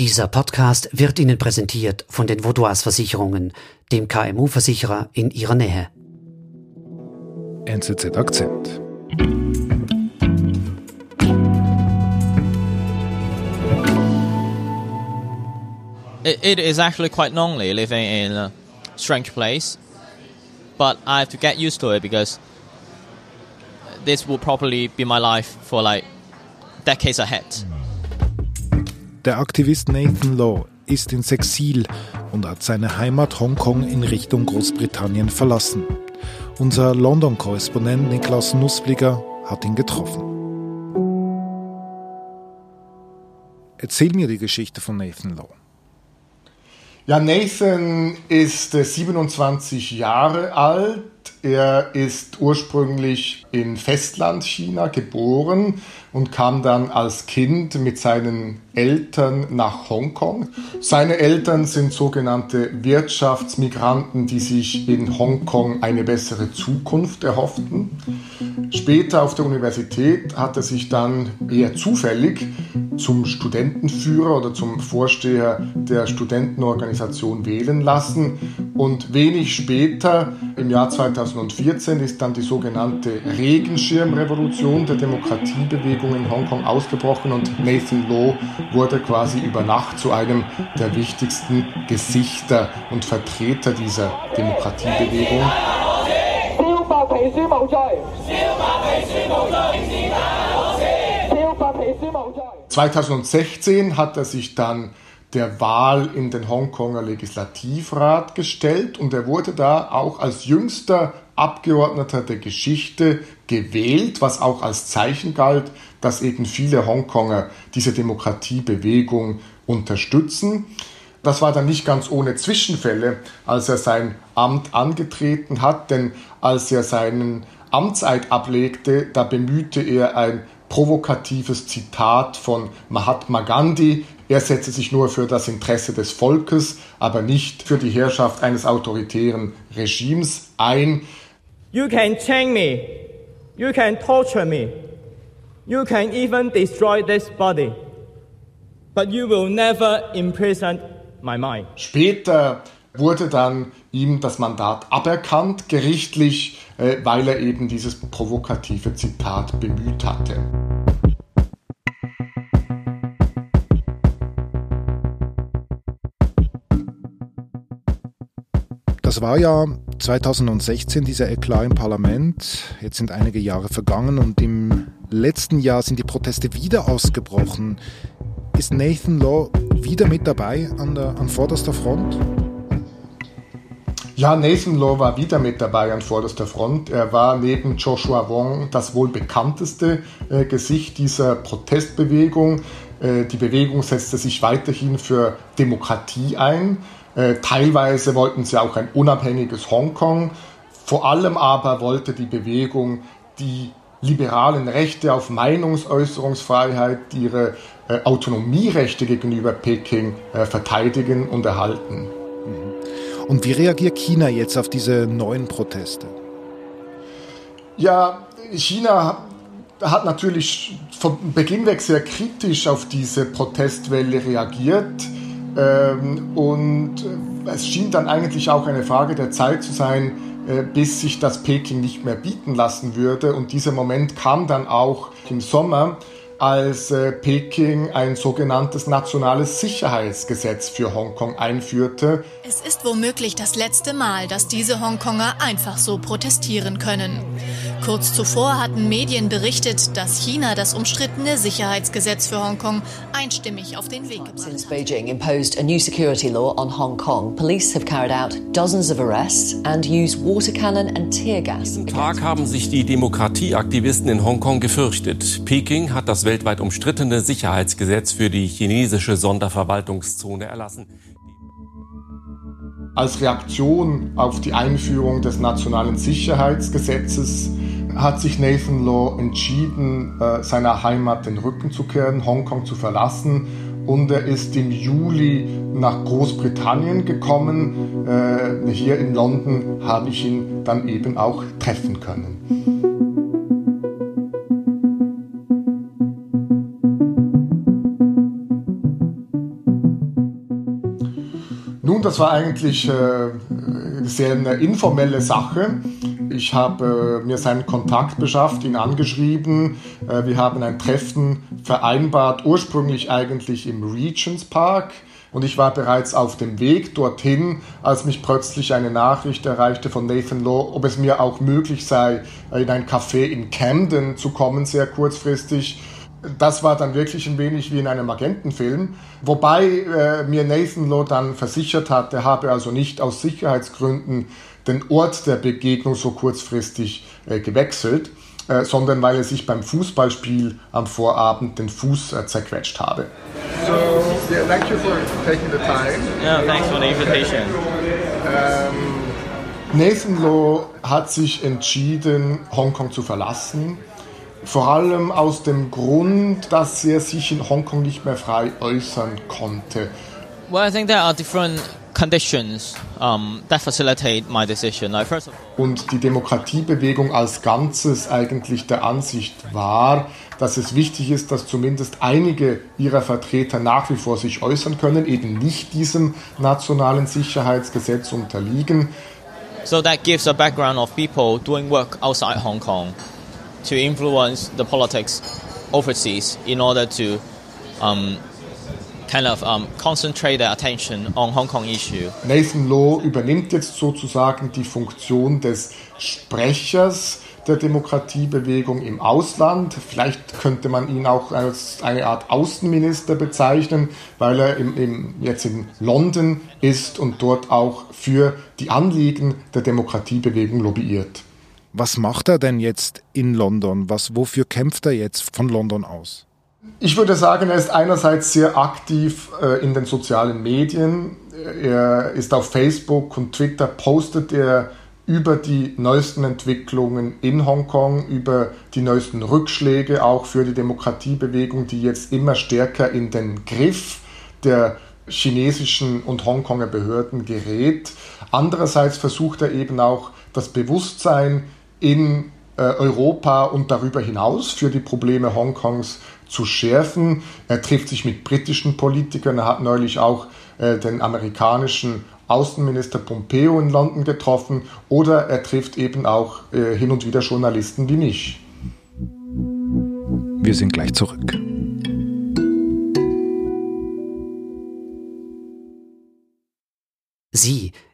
Dieser Podcast wird Ihnen präsentiert von den Vaudois Versicherungen, dem KMU-Versicherer in Ihrer Nähe. NZZ Akzent. It, it is actually quite lonely living in a strange place, but I have to get used to it because this will probably be my life for like decades ahead. Der Aktivist Nathan Law ist ins Exil und hat seine Heimat Hongkong in Richtung Großbritannien verlassen. Unser London-Korrespondent Niklas Nussbliger hat ihn getroffen. Erzähl mir die Geschichte von Nathan Law. Ja, Nathan ist 27 Jahre alt. Er ist ursprünglich in Festlandchina geboren und kam dann als Kind mit seinen Eltern nach Hongkong. Seine Eltern sind sogenannte Wirtschaftsmigranten, die sich in Hongkong eine bessere Zukunft erhofften. Später auf der Universität hat er sich dann eher zufällig zum Studentenführer oder zum Vorsteher der Studentenorganisation wählen lassen. Und wenig später, im Jahr 2014, ist dann die sogenannte Regenschirmrevolution der Demokratiebewegung in Hongkong ausgebrochen und Nathan Law wurde quasi über Nacht zu einem der wichtigsten Gesichter und Vertreter dieser Demokratiebewegung. 2016 hat er sich dann der Wahl in den Hongkonger Legislativrat gestellt und er wurde da auch als jüngster Abgeordneter der Geschichte gewählt, was auch als Zeichen galt, dass eben viele Hongkonger diese Demokratiebewegung unterstützen. Das war dann nicht ganz ohne Zwischenfälle, als er sein Amt angetreten hat, denn als er seinen Amtseid ablegte, da bemühte er ein provokatives Zitat von Mahatma Gandhi. Er setze sich nur für das Interesse des Volkes, aber nicht für die Herrschaft eines autoritären Regimes ein. You can chain me. You can torture me. You can even destroy this body. But you will never imprison my mind. Später wurde dann ihm das Mandat aberkannt, gerichtlich, äh, weil er eben dieses provokative Zitat bemüht hatte. Das war ja 2016 dieser Eklat im Parlament. Jetzt sind einige Jahre vergangen und im letzten Jahr sind die Proteste wieder ausgebrochen. Ist Nathan Law wieder mit dabei an, der, an vorderster Front? Ja, Nathan Law war wieder mit dabei an vorderster Front. Er war neben Joshua Wong das wohl bekannteste äh, Gesicht dieser Protestbewegung. Äh, die Bewegung setzte sich weiterhin für Demokratie ein. Äh, teilweise wollten sie auch ein unabhängiges Hongkong. Vor allem aber wollte die Bewegung die liberalen Rechte auf Meinungsäußerungsfreiheit, ihre äh, Autonomierechte gegenüber Peking äh, verteidigen und erhalten. Und wie reagiert China jetzt auf diese neuen Proteste? Ja, China hat natürlich von Beginn weg sehr kritisch auf diese Protestwelle reagiert. Ähm, und es schien dann eigentlich auch eine Frage der Zeit zu sein, äh, bis sich das Peking nicht mehr bieten lassen würde. Und dieser Moment kam dann auch im Sommer, als äh, Peking ein sogenanntes nationales Sicherheitsgesetz für Hongkong einführte. Es ist womöglich das letzte Mal, dass diese Hongkonger einfach so protestieren können. Kurz zuvor hatten Medien berichtet, dass China das umstrittene Sicherheitsgesetz für Hongkong einstimmig auf den Weg gebracht Since Beijing imposed a new security law on Hong Kong, police have carried out dozens of arrests and used water cannon and tear gas. Diesen Tag haben sich die Demokratieaktivisten in Hongkong gefürchtet. Peking hat das weltweit umstrittene Sicherheitsgesetz für die chinesische Sonderverwaltungszone erlassen. Als Reaktion auf die Einführung des nationalen Sicherheitsgesetzes hat sich Nathan Law entschieden, äh, seiner Heimat den Rücken zu kehren, Hongkong zu verlassen und er ist im Juli nach Großbritannien gekommen. Äh, hier in London habe ich ihn dann eben auch treffen können. Nun, das war eigentlich äh, sehr eine informelle Sache. Ich habe äh, mir seinen Kontakt beschafft, ihn angeschrieben. Äh, wir haben ein Treffen vereinbart, ursprünglich eigentlich im Regents Park. Und ich war bereits auf dem Weg dorthin, als mich plötzlich eine Nachricht erreichte von Nathan Law, ob es mir auch möglich sei, in ein Café in Camden zu kommen, sehr kurzfristig das war dann wirklich ein wenig wie in einem Agentenfilm, wobei äh, mir Nathan Law dann versichert hat, er habe also nicht aus Sicherheitsgründen den Ort der Begegnung so kurzfristig äh, gewechselt, äh, sondern weil er sich beim Fußballspiel am Vorabend den Fuß äh, zerquetscht habe. So, yeah, thank you for taking the time. Yeah, thanks for the invitation. Um, Nathan Law hat sich entschieden, Hongkong zu verlassen vor allem aus dem Grund, dass er sich in Hongkong nicht mehr frei äußern konnte. Well, I think there are different conditions um, that facilitate my decision. Like, first of all, Und die Demokratiebewegung als Ganzes eigentlich der Ansicht war, dass es wichtig ist, dass zumindest einige ihrer Vertreter nach wie vor sich äußern können, eben nicht diesem nationalen Sicherheitsgesetz unterliegen. So that gives a background of people doing work outside Hong Kong to influence the politics overseas in order to um, kind of um, concentrate their attention on Hong Kong issue. Nathan Law übernimmt jetzt sozusagen die Funktion des Sprechers der Demokratiebewegung im Ausland. Vielleicht könnte man ihn auch als eine Art Außenminister bezeichnen, weil er im, im, jetzt in London ist und dort auch für die Anliegen der Demokratiebewegung lobbyiert. Was macht er denn jetzt in London? Was, wofür kämpft er jetzt von London aus? Ich würde sagen, er ist einerseits sehr aktiv äh, in den sozialen Medien. Er ist auf Facebook und Twitter, postet er über die neuesten Entwicklungen in Hongkong, über die neuesten Rückschläge auch für die Demokratiebewegung, die jetzt immer stärker in den Griff der chinesischen und Hongkonger Behörden gerät. Andererseits versucht er eben auch das Bewusstsein in äh, Europa und darüber hinaus für die Probleme Hongkongs zu schärfen. Er trifft sich mit britischen Politikern. Er hat neulich auch äh, den amerikanischen Außenminister Pompeo in London getroffen oder er trifft eben auch äh, hin und wieder Journalisten wie mich. Wir sind gleich zurück. Sie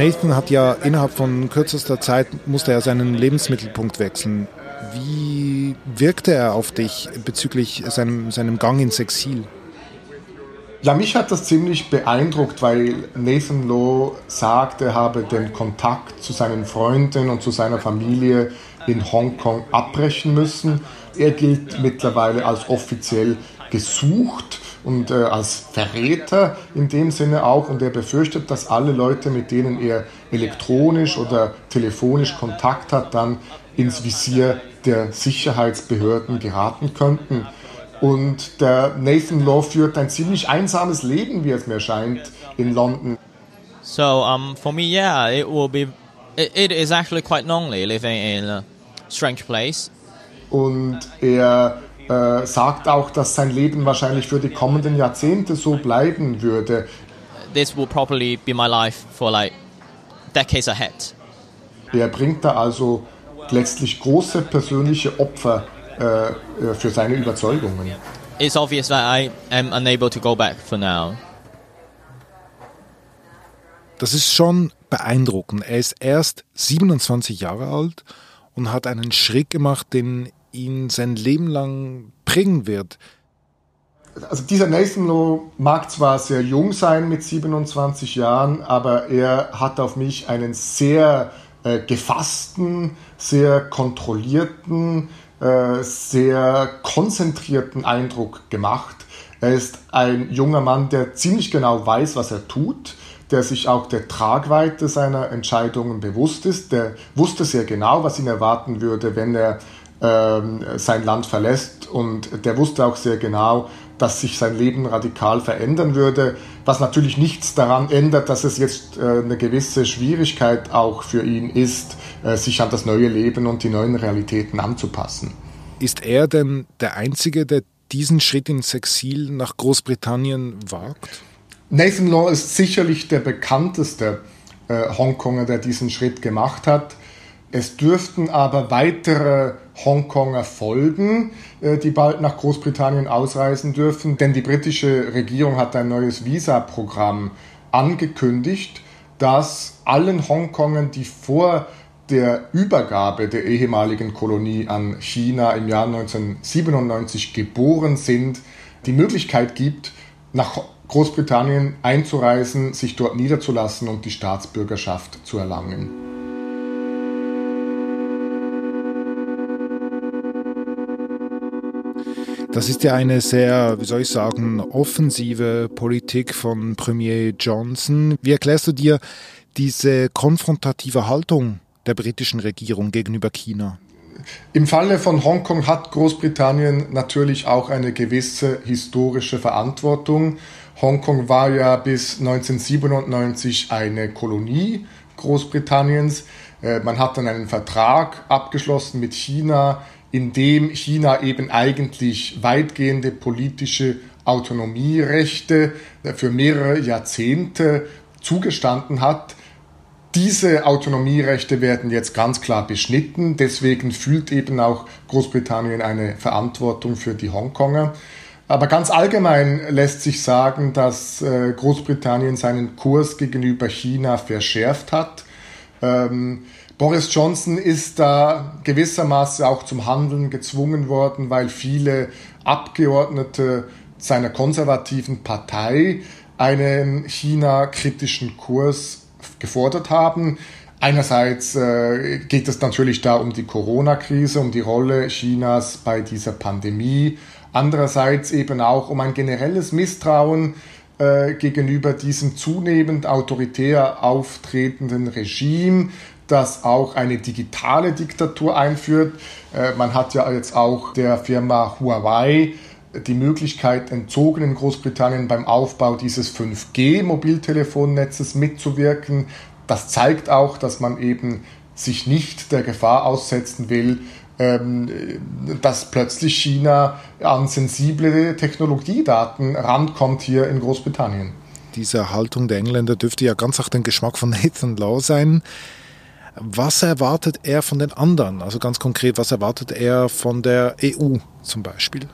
Nathan hat ja innerhalb von kürzester Zeit musste er seinen Lebensmittelpunkt wechseln. Wie wirkte er auf dich bezüglich seinem, seinem Gang ins Exil? Ja, mich hat das ziemlich beeindruckt, weil Nathan Lowe sagt, er habe den Kontakt zu seinen Freunden und zu seiner Familie in Hongkong abbrechen müssen. Er gilt mittlerweile als offiziell gesucht und äh, als Verräter in dem Sinne auch. Und er befürchtet, dass alle Leute, mit denen er elektronisch oder telefonisch Kontakt hat, dann ins Visier der Sicherheitsbehörden geraten könnten. Und der Nathan Law führt ein ziemlich einsames Leben, wie es mir scheint, in London. So um, for me, yeah, it will be. It, it is actually quite lonely living in a strange place. Und er äh, sagt auch, dass sein Leben wahrscheinlich für die kommenden Jahrzehnte so bleiben würde. This will probably be my life for like decades ahead. Er bringt da also letztlich große persönliche Opfer äh, äh, für seine Überzeugungen. It's obvious that I am unable to go back for now. Das ist schon beeindruckend. Er ist erst 27 Jahre alt und hat einen Schritt gemacht, den ihn sein Leben lang prägen wird. Also dieser Nathan Lowe mag zwar sehr jung sein mit 27 Jahren, aber er hat auf mich einen sehr äh, gefassten, sehr kontrollierten, äh, sehr konzentrierten Eindruck gemacht. Er ist ein junger Mann, der ziemlich genau weiß, was er tut, der sich auch der Tragweite seiner Entscheidungen bewusst ist. Der wusste sehr genau, was ihn erwarten würde, wenn er sein Land verlässt. Und der wusste auch sehr genau, dass sich sein Leben radikal verändern würde, was natürlich nichts daran ändert, dass es jetzt äh, eine gewisse Schwierigkeit auch für ihn ist, äh, sich an das neue Leben und die neuen Realitäten anzupassen. Ist er denn der Einzige, der diesen Schritt ins Exil nach Großbritannien wagt? Nathan Law ist sicherlich der bekannteste äh, Hongkonger, der diesen Schritt gemacht hat. Es dürften aber weitere Hongkonger folgen, äh, die bald nach Großbritannien ausreisen dürfen, denn die britische Regierung hat ein neues Visa-Programm angekündigt, das allen Hongkongern, die vor der Übergabe der ehemaligen Kolonie an China im Jahr 1997 geboren sind, die Möglichkeit gibt, nach Großbritannien einzureisen, sich dort niederzulassen und die Staatsbürgerschaft zu erlangen. Das ist ja eine sehr, wie soll ich sagen, offensive Politik von Premier Johnson. Wie erklärst du dir diese konfrontative Haltung der britischen Regierung gegenüber China? Im Falle von Hongkong hat Großbritannien natürlich auch eine gewisse historische Verantwortung. Hongkong war ja bis 1997 eine Kolonie Großbritanniens. Äh, man hat dann einen Vertrag abgeschlossen mit China, in dem China eben eigentlich weitgehende politische Autonomierechte für mehrere Jahrzehnte zugestanden hat. Diese Autonomierechte werden jetzt ganz klar beschnitten. Deswegen fühlt eben auch Großbritannien eine Verantwortung für die Hongkonger. Aber ganz allgemein lässt sich sagen, dass äh, Großbritannien seinen Kurs gegenüber China verschärft hat. Boris Johnson ist da gewissermaßen auch zum Handeln gezwungen worden, weil viele Abgeordnete seiner konservativen Partei einen China-kritischen Kurs gefordert haben. Einerseits äh, geht es natürlich da um die Corona-Krise, um die Rolle Chinas bei dieser Pandemie. Andererseits eben auch um ein generelles Misstrauen äh, gegenüber diesem zunehmend autoritär auftretenden Regime, das auch eine digitale Diktatur einführt. Äh, man hat ja jetzt auch der Firma Huawei die Möglichkeit entzogen, in Großbritannien beim Aufbau dieses 5G-Mobiltelefonnetzes mitzuwirken. Das zeigt auch, dass man eben sich nicht der Gefahr aussetzen will, ähm, dass plötzlich China an sensible Technologiedaten rankommt hier in Großbritannien. Diese Haltung der Engländer dürfte ja ganz nach dem Geschmack von Nathan Law sein. Was erwartet er von den anderen? Also ganz konkret, was erwartet er von der EU zum Beispiel?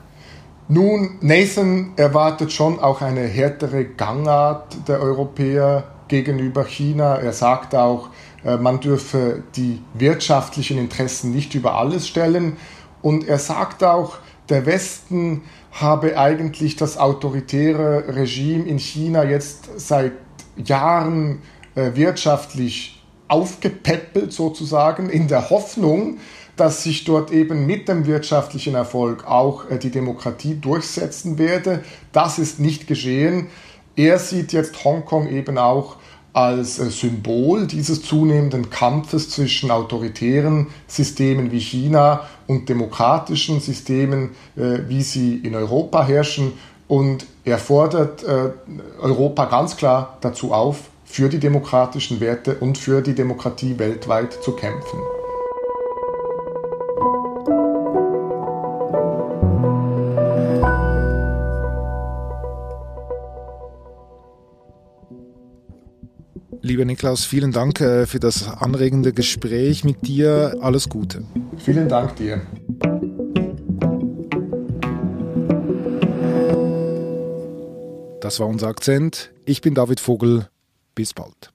Nun, Nathan erwartet schon auch eine härtere Gangart der Europäer gegenüber China. Er sagt auch, äh, man dürfe die wirtschaftlichen Interessen nicht über alles stellen. Und er sagt auch, der Westen habe eigentlich das autoritäre Regime in China jetzt seit Jahren äh, wirtschaftlich aufgepäppelt sozusagen in der Hoffnung, dass sich dort eben mit dem wirtschaftlichen Erfolg auch äh, die Demokratie durchsetzen werde. Das ist nicht geschehen. Er sieht jetzt Hongkong eben auch als äh, Symbol dieses zunehmenden Kampfes zwischen autoritären Systemen wie China und demokratischen Systemen, äh, wie sie in Europa herrschen. Und er fordert Europa ganz klar dazu auf, für die demokratischen Werte und für die Demokratie weltweit zu kämpfen. Lieber Niklaus, vielen Dank äh, für das anregende Gespräch mit dir. Alles Gute. Vielen Dank dir. Das war unser Akzent. Ich bin David Vogel. Bis bald.